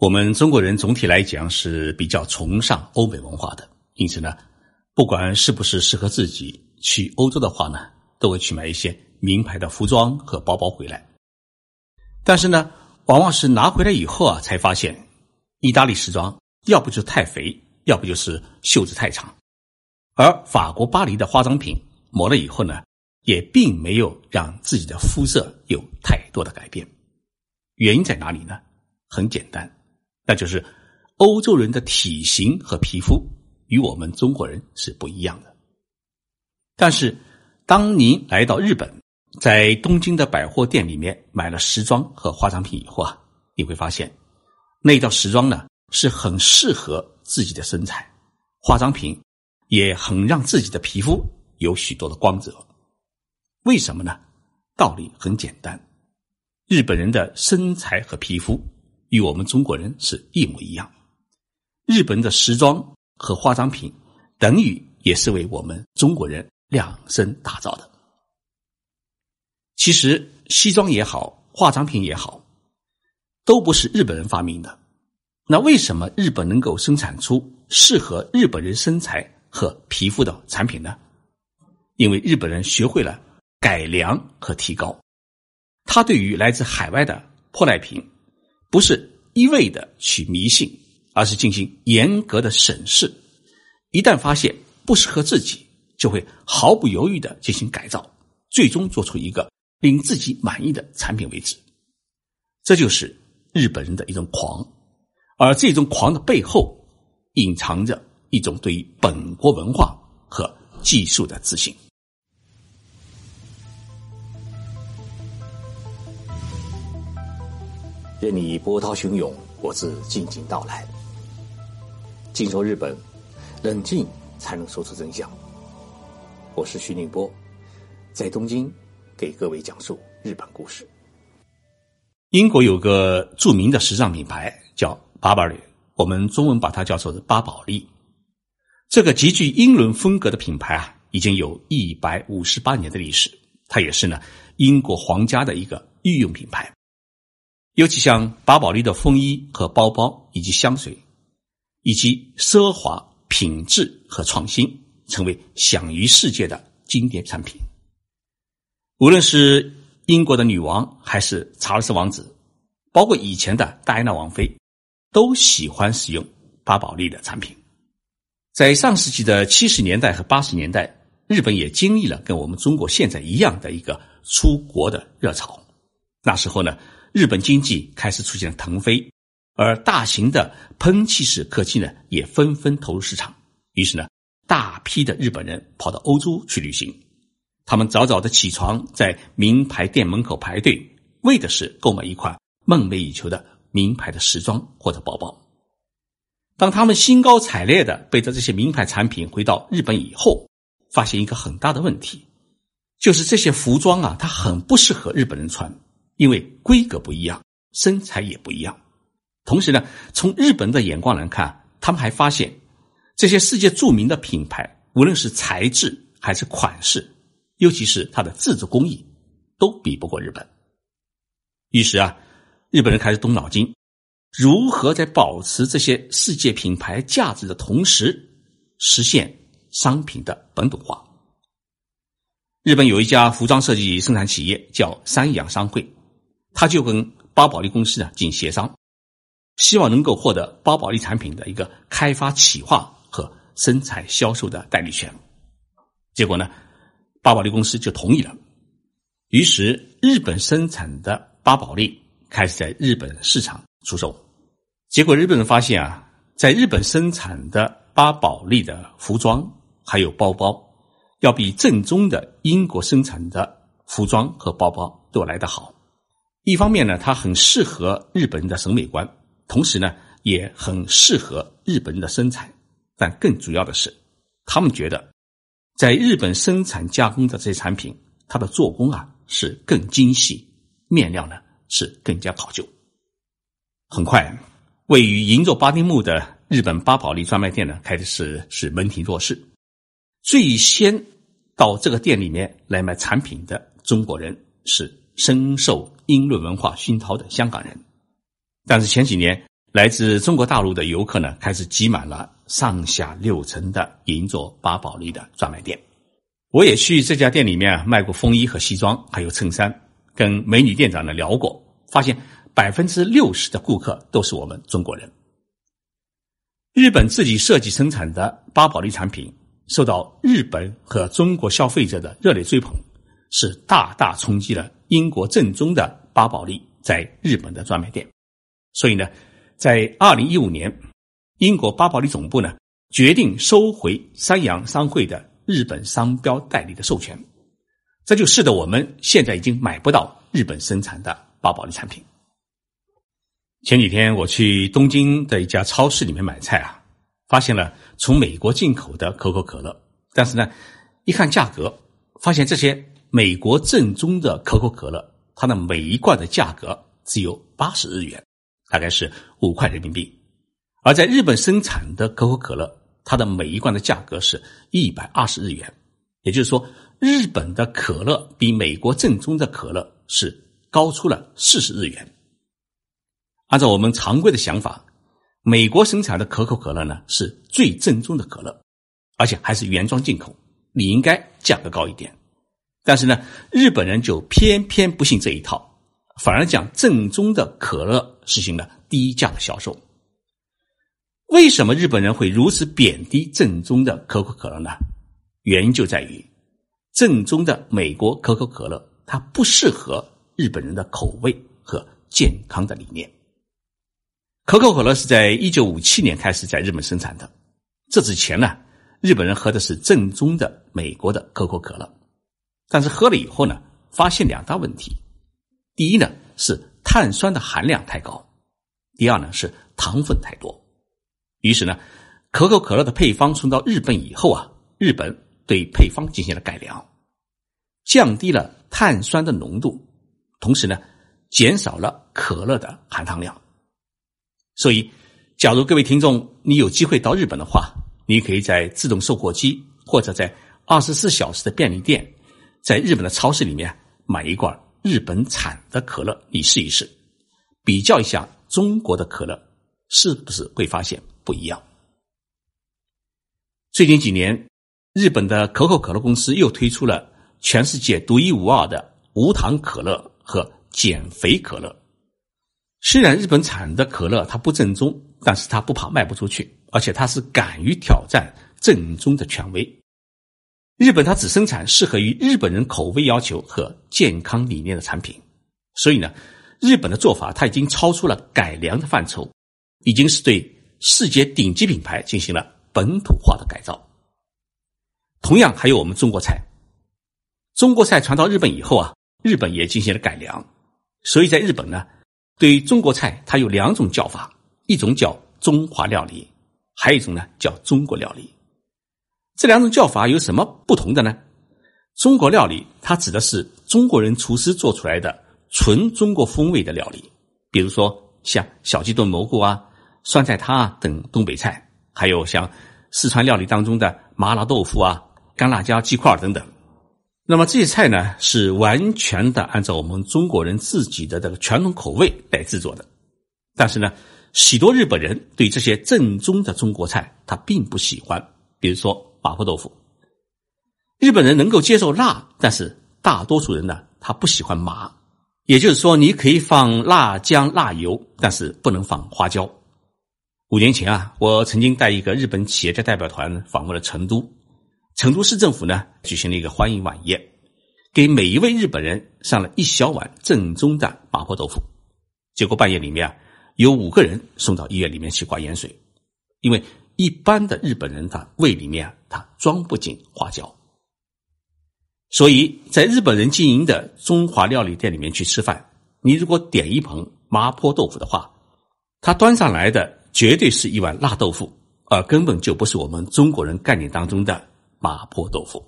我们中国人总体来讲是比较崇尚欧美文化的，因此呢，不管是不是适合自己，去欧洲的话呢，都会去买一些名牌的服装和包包回来。但是呢，往往是拿回来以后啊，才发现意大利时装要不就太肥，要不就是袖子太长，而法国巴黎的化妆品抹了以后呢，也并没有让自己的肤色有太多的改变。原因在哪里呢？很简单。那就是欧洲人的体型和皮肤与我们中国人是不一样的。但是，当您来到日本，在东京的百货店里面买了时装和化妆品以后啊，你会发现，那套时装呢是很适合自己的身材，化妆品也很让自己的皮肤有许多的光泽。为什么呢？道理很简单，日本人的身材和皮肤。与我们中国人是一模一样，日本的时装和化妆品等于也是为我们中国人量身打造的。其实西装也好，化妆品也好，都不是日本人发明的。那为什么日本能够生产出适合日本人身材和皮肤的产品呢？因为日本人学会了改良和提高，他对于来自海外的破烂品。不是一味的去迷信，而是进行严格的审视。一旦发现不适合自己，就会毫不犹豫的进行改造，最终做出一个令自己满意的产品为止。这就是日本人的一种狂，而这种狂的背后，隐藏着一种对于本国文化和技术的自信。任你波涛汹涌，我自静静到来。静说日本，冷静才能说出真相。我是徐宁波，在东京给各位讲述日本故事。英国有个著名的时尚品牌叫 Burberry，我们中文把它叫做是巴宝莉。这个极具英伦风格的品牌啊，已经有一百五十八年的历史。它也是呢英国皇家的一个御用品牌。尤其像巴宝莉的风衣和包包，以及香水，以及奢华品质和创新，成为享誉世界的经典产品。无论是英国的女王，还是查尔斯王子，包括以前的戴安娜王妃，都喜欢使用巴宝莉的产品。在上世纪的七十年代和八十年代，日本也经历了跟我们中国现在一样的一个出国的热潮。那时候呢。日本经济开始出现了腾飞，而大型的喷气式客机呢也纷纷投入市场。于是呢，大批的日本人跑到欧洲去旅行。他们早早的起床，在名牌店门口排队，为的是购买一款梦寐以求的名牌的时装或者包包。当他们兴高采烈的背着这些名牌产品回到日本以后，发现一个很大的问题，就是这些服装啊，它很不适合日本人穿。因为规格不一样，身材也不一样。同时呢，从日本的眼光来看，他们还发现这些世界著名的品牌，无论是材质还是款式，尤其是它的制作工艺，都比不过日本。于是啊，日本人开始动脑筋，如何在保持这些世界品牌价值的同时，实现商品的本土化。日本有一家服装设计生产企业叫三洋商会。他就跟巴宝莉公司呢进行协商，希望能够获得巴宝莉产品的一个开发、企划和生产、销售的代理权。结果呢，巴宝莉公司就同意了。于是，日本生产的巴宝莉开始在日本市场出售。结果，日本人发现啊，在日本生产的巴宝莉的服装还有包包，要比正宗的英国生产的服装和包包都来得好。一方面呢，它很适合日本人的审美观，同时呢，也很适合日本人的身材。但更主要的是，他们觉得，在日本生产加工的这些产品，它的做工啊是更精细，面料呢是更加考究。很快，位于银座巴丁木的日本巴宝莉专卖店呢，开始是门庭若市。最先到这个店里面来买产品的中国人是深受。英伦文化熏陶的香港人，但是前几年来自中国大陆的游客呢，开始挤满了上下六层的银座八宝莉的专卖店。我也去这家店里面卖过风衣和西装，还有衬衫，跟美女店长呢聊过，发现百分之六十的顾客都是我们中国人。日本自己设计生产的八宝莉产品受到日本和中国消费者的热烈追捧，是大大冲击了英国正宗的八宝莉在日本的专卖店。所以呢。在二零一五年，英国巴宝莉总部呢决定收回三洋商会的日本商标代理的授权，这就使得我们现在已经买不到日本生产的巴宝莉产品。前几天我去东京的一家超市里面买菜啊，发现了从美国进口的可口可乐，但是呢，一看价格，发现这些美国正宗的可口可乐，它的每一罐的价格只有八十日元。大概是五块人民币，而在日本生产的可口可乐，它的每一罐的价格是一百二十日元，也就是说，日本的可乐比美国正宗的可乐是高出了四十日元。按照我们常规的想法，美国生产的可口可乐呢是最正宗的可乐，而且还是原装进口，你应该价格高一点。但是呢，日本人就偏偏不信这一套。反而将正宗的可乐实行了低价的销售。为什么日本人会如此贬低正宗的可口可乐呢？原因就在于，正宗的美国可口可乐它不适合日本人的口味和健康的理念。可口可乐是在一九五七年开始在日本生产的，这之前呢，日本人喝的是正宗的美国的可口可乐，但是喝了以后呢，发现两大问题。第一呢是碳酸的含量太高，第二呢是糖分太多。于是呢，可口可乐的配方送到日本以后啊，日本对配方进行了改良，降低了碳酸的浓度，同时呢，减少了可乐的含糖量。所以，假如各位听众你有机会到日本的话，你可以在自动售货机或者在二十四小时的便利店，在日本的超市里面买一罐。日本产的可乐，你试一试，比较一下中国的可乐，是不是会发现不一样？最近几年，日本的可口可乐公司又推出了全世界独一无二的无糖可乐和减肥可乐。虽然日本产的可乐它不正宗，但是它不怕卖不出去，而且它是敢于挑战正宗的权威。日本它只生产适合于日本人口味要求和健康理念的产品，所以呢，日本的做法它已经超出了改良的范畴，已经是对世界顶级品牌进行了本土化的改造。同样还有我们中国菜，中国菜传到日本以后啊，日本也进行了改良，所以在日本呢，对于中国菜它有两种叫法，一种叫中华料理，还有一种呢叫中国料理。这两种叫法有什么不同的呢？中国料理它指的是中国人厨师做出来的纯中国风味的料理，比如说像小鸡炖蘑菇啊、酸菜汤啊等东北菜，还有像四川料理当中的麻辣豆腐啊、干辣椒鸡块等等。那么这些菜呢，是完全的按照我们中国人自己的这个传统口味来制作的。但是呢，许多日本人对这些正宗的中国菜他并不喜欢，比如说。麻婆豆腐，日本人能够接受辣，但是大多数人呢，他不喜欢麻。也就是说，你可以放辣姜、辣油，但是不能放花椒。五年前啊，我曾经带一个日本企业家代表团访问了成都，成都市政府呢举行了一个欢迎晚宴，给每一位日本人上了一小碗正宗的麻婆豆腐。结果半夜里面啊，有五个人送到医院里面去挂盐水，因为。一般的日本人，他胃里面它装不进花椒，所以在日本人经营的中华料理店里面去吃饭，你如果点一盆麻婆豆腐的话，他端上来的绝对是一碗辣豆腐，而根本就不是我们中国人概念当中的麻婆豆腐。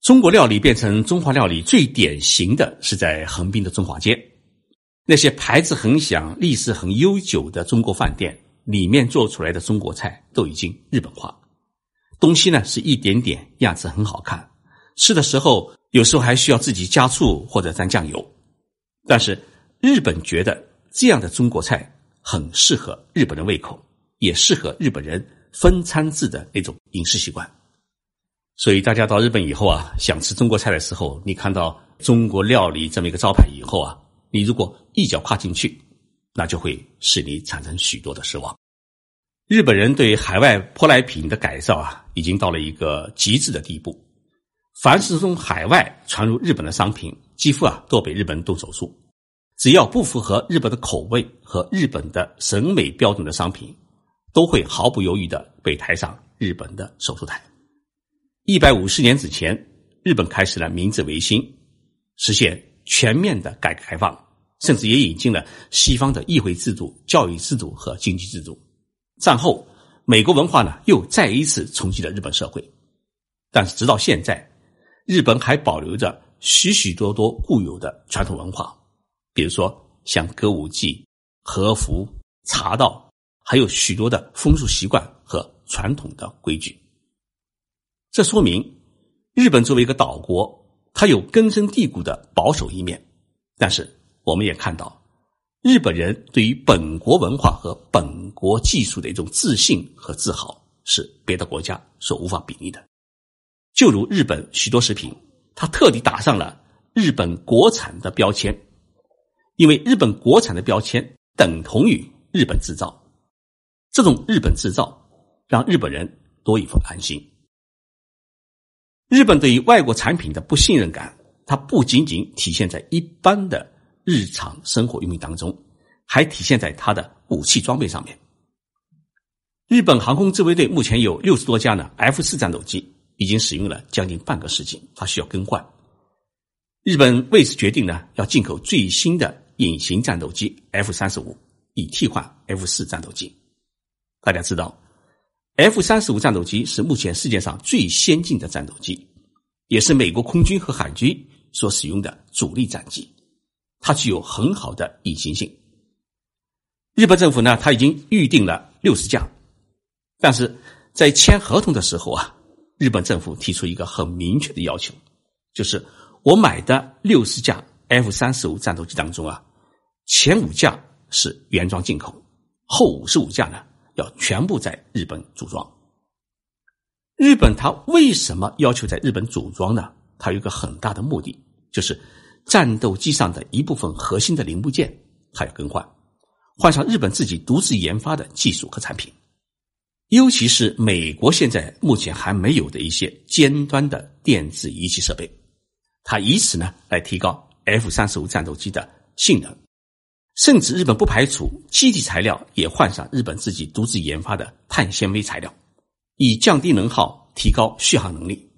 中国料理变成中华料理最典型的是在横滨的中华街，那些牌子很响、历史很悠久的中国饭店。里面做出来的中国菜都已经日本化，东西呢是一点点，样子很好看，吃的时候有时候还需要自己加醋或者蘸酱油。但是日本觉得这样的中国菜很适合日本人胃口，也适合日本人分餐制的那种饮食习惯。所以大家到日本以后啊，想吃中国菜的时候，你看到中国料理这么一个招牌以后啊，你如果一脚跨进去，那就会使你产生许多的失望。日本人对海外舶来品的改造啊，已经到了一个极致的地步。凡是从海外传入日本的商品，几乎啊都被日本人动手术。只要不符合日本的口味和日本的审美标准的商品，都会毫不犹豫的被抬上日本的手术台。一百五十年之前，日本开始了明治维新，实现全面的改革开放，甚至也引进了西方的议会制度、教育制度和经济制度。战后，美国文化呢又再一次冲击了日本社会，但是直到现在。日本还保留着许许多多固有的传统文化，比如说像歌舞伎、和服、茶道，还有许多的风俗习惯和传统的规矩。这说明日本作为一个岛国，它有根深蒂固的保守一面。但是我们也看到，日本人对于本国文化和本国技术的一种自信和自豪，是别的国家所无法比拟的。就如日本许多食品，它特地打上了日本国产的标签，因为日本国产的标签等同于日本制造。这种日本制造让日本人多一份安心。日本对于外国产品的不信任感，它不仅仅体现在一般的日常生活用品当中，还体现在它的武器装备上面。日本航空自卫队目前有六十多架呢 F 四战斗机。已经使用了将近半个世纪，它需要更换。日本为此决定呢，要进口最新的隐形战斗机 F 三十五，以替换 F 四战斗机。大家知道，F 三十五战斗机是目前世界上最先进的战斗机，也是美国空军和海军所使用的主力战机。它具有很好的隐形性。日本政府呢，他已经预定了六十架，但是在签合同的时候啊。日本政府提出一个很明确的要求，就是我买的六十架 F 三十五战斗机当中啊，前五架是原装进口，后五十五架呢要全部在日本组装。日本它为什么要求在日本组装呢？它有一个很大的目的，就是战斗机上的一部分核心的零部件，它要更换，换上日本自己独自研发的技术和产品。尤其是美国现在目前还没有的一些尖端的电子仪器设备，它以此呢来提高 F 三十五战斗机的性能，甚至日本不排除机体材料也换上日本自己独自研发的碳纤维材料，以降低能耗、提高续航能力。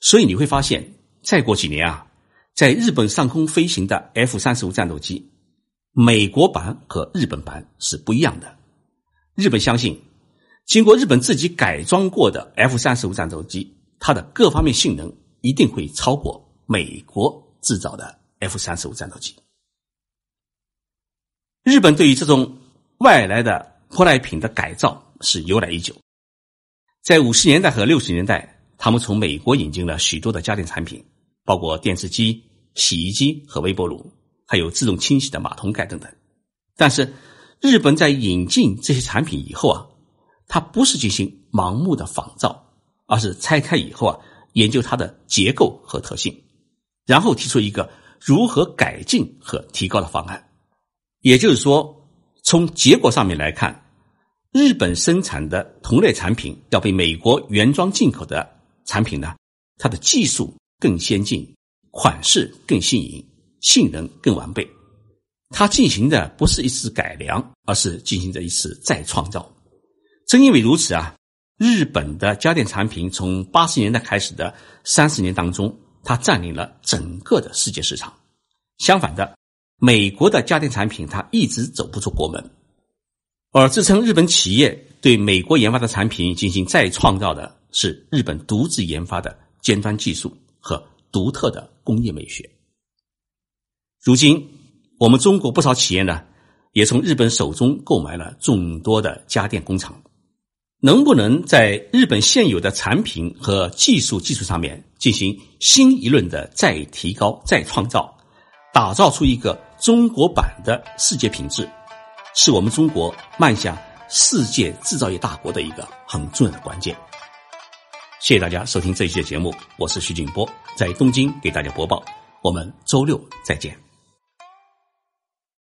所以你会发现，再过几年啊，在日本上空飞行的 F 三十五战斗机，美国版和日本版是不一样的。日本相信。经过日本自己改装过的 F 三十五战斗机，它的各方面性能一定会超过美国制造的 F 三十五战斗机。日本对于这种外来的舶来品的改造是由来已久，在五十年代和六十年代，他们从美国引进了许多的家电产品，包括电视机、洗衣机和微波炉，还有自动清洗的马桶盖等等。但是，日本在引进这些产品以后啊。它不是进行盲目的仿造，而是拆开以后啊，研究它的结构和特性，然后提出一个如何改进和提高的方案。也就是说，从结果上面来看，日本生产的同类产品要比美国原装进口的产品呢，它的技术更先进，款式更新颖，性能更完备。它进行的不是一次改良，而是进行着一次再创造。正因为如此啊，日本的家电产品从八十年代开始的三十年当中，它占领了整个的世界市场。相反的，美国的家电产品它一直走不出国门，而支撑日本企业对美国研发的产品进行再创造的是日本独自研发的尖端技术和独特的工业美学。如今，我们中国不少企业呢，也从日本手中购买了众多的家电工厂。能不能在日本现有的产品和技术基础上面进行新一轮的再提高、再创造，打造出一个中国版的世界品质？是我们中国迈向世界制造业大国的一个很重要的关键。谢谢大家收听这一期的节目，我是徐景波，在东京给大家播报。我们周六再见。